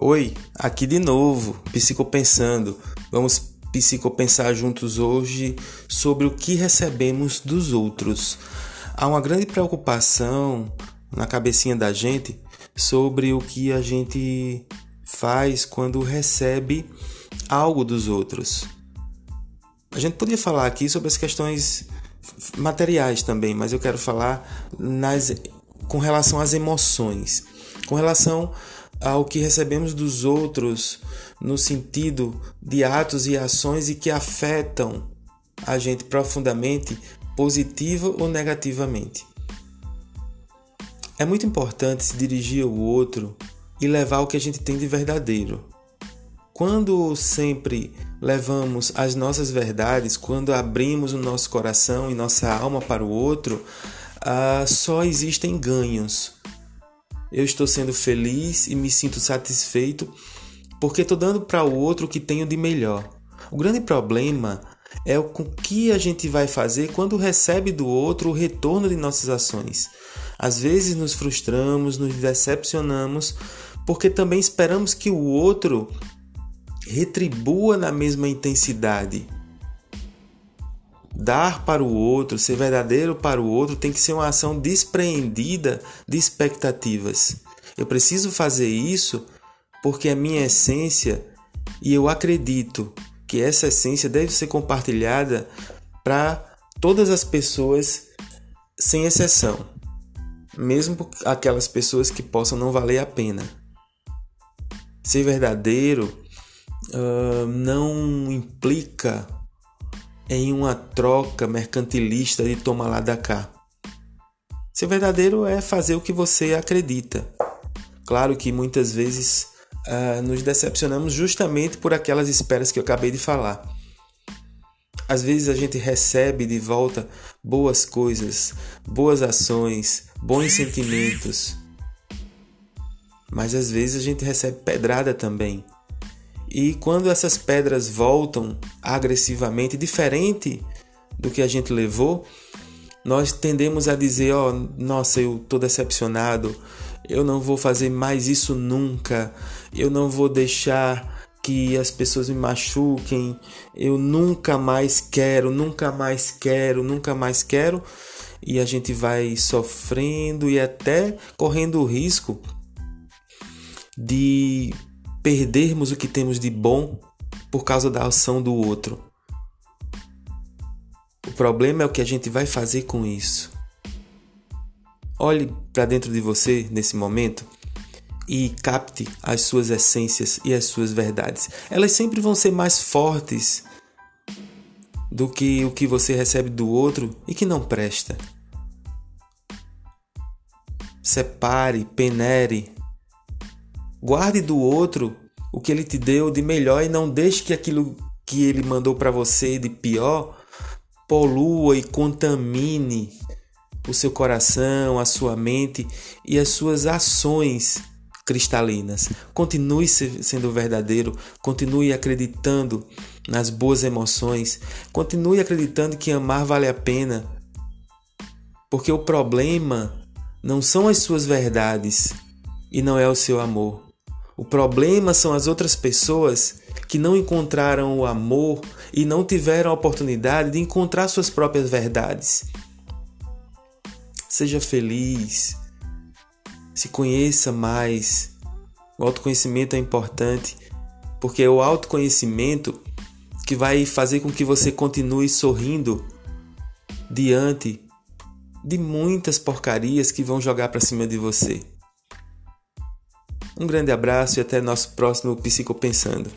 Oi, aqui de novo, Psicopensando. Vamos psicopensar juntos hoje sobre o que recebemos dos outros. Há uma grande preocupação na cabecinha da gente sobre o que a gente faz quando recebe algo dos outros. A gente podia falar aqui sobre as questões materiais também, mas eu quero falar nas, com relação às emoções, com relação ao que recebemos dos outros no sentido de atos e ações e que afetam a gente profundamente, positiva ou negativamente. É muito importante se dirigir ao outro e levar o que a gente tem de verdadeiro. Quando sempre levamos as nossas verdades, quando abrimos o nosso coração e nossa alma para o outro, uh, só existem ganhos. Eu estou sendo feliz e me sinto satisfeito porque estou dando para o outro o que tenho de melhor. O grande problema é o com que a gente vai fazer quando recebe do outro o retorno de nossas ações. Às vezes nos frustramos, nos decepcionamos, porque também esperamos que o outro retribua na mesma intensidade. Dar para o outro, ser verdadeiro para o outro, tem que ser uma ação despreendida de expectativas. Eu preciso fazer isso porque é minha essência e eu acredito que essa essência deve ser compartilhada para todas as pessoas, sem exceção, mesmo aquelas pessoas que possam não valer a pena. Ser verdadeiro uh, não implica em uma troca mercantilista de toma lá da cá. Ser verdadeiro é fazer o que você acredita. Claro que muitas vezes uh, nos decepcionamos justamente por aquelas esperas que eu acabei de falar. Às vezes a gente recebe de volta boas coisas, boas ações, bons sentimentos. Mas às vezes a gente recebe pedrada também. E quando essas pedras voltam agressivamente, diferente do que a gente levou, nós tendemos a dizer: Ó, oh, nossa, eu tô decepcionado, eu não vou fazer mais isso nunca, eu não vou deixar que as pessoas me machuquem, eu nunca mais quero, nunca mais quero, nunca mais quero. E a gente vai sofrendo e até correndo o risco de perdermos o que temos de bom por causa da ação do outro. O problema é o que a gente vai fazer com isso. Olhe para dentro de você nesse momento e capte as suas essências e as suas verdades. Elas sempre vão ser mais fortes do que o que você recebe do outro e que não presta. Separe, penere Guarde do outro o que ele te deu de melhor e não deixe que aquilo que ele mandou para você de pior polua e contamine o seu coração, a sua mente e as suas ações cristalinas. Continue sendo verdadeiro, continue acreditando nas boas emoções, continue acreditando que amar vale a pena. Porque o problema não são as suas verdades e não é o seu amor. O problema são as outras pessoas que não encontraram o amor e não tiveram a oportunidade de encontrar suas próprias verdades. Seja feliz, se conheça mais. O autoconhecimento é importante porque é o autoconhecimento que vai fazer com que você continue sorrindo diante de muitas porcarias que vão jogar para cima de você. Um grande abraço e até nosso próximo Psicopensando.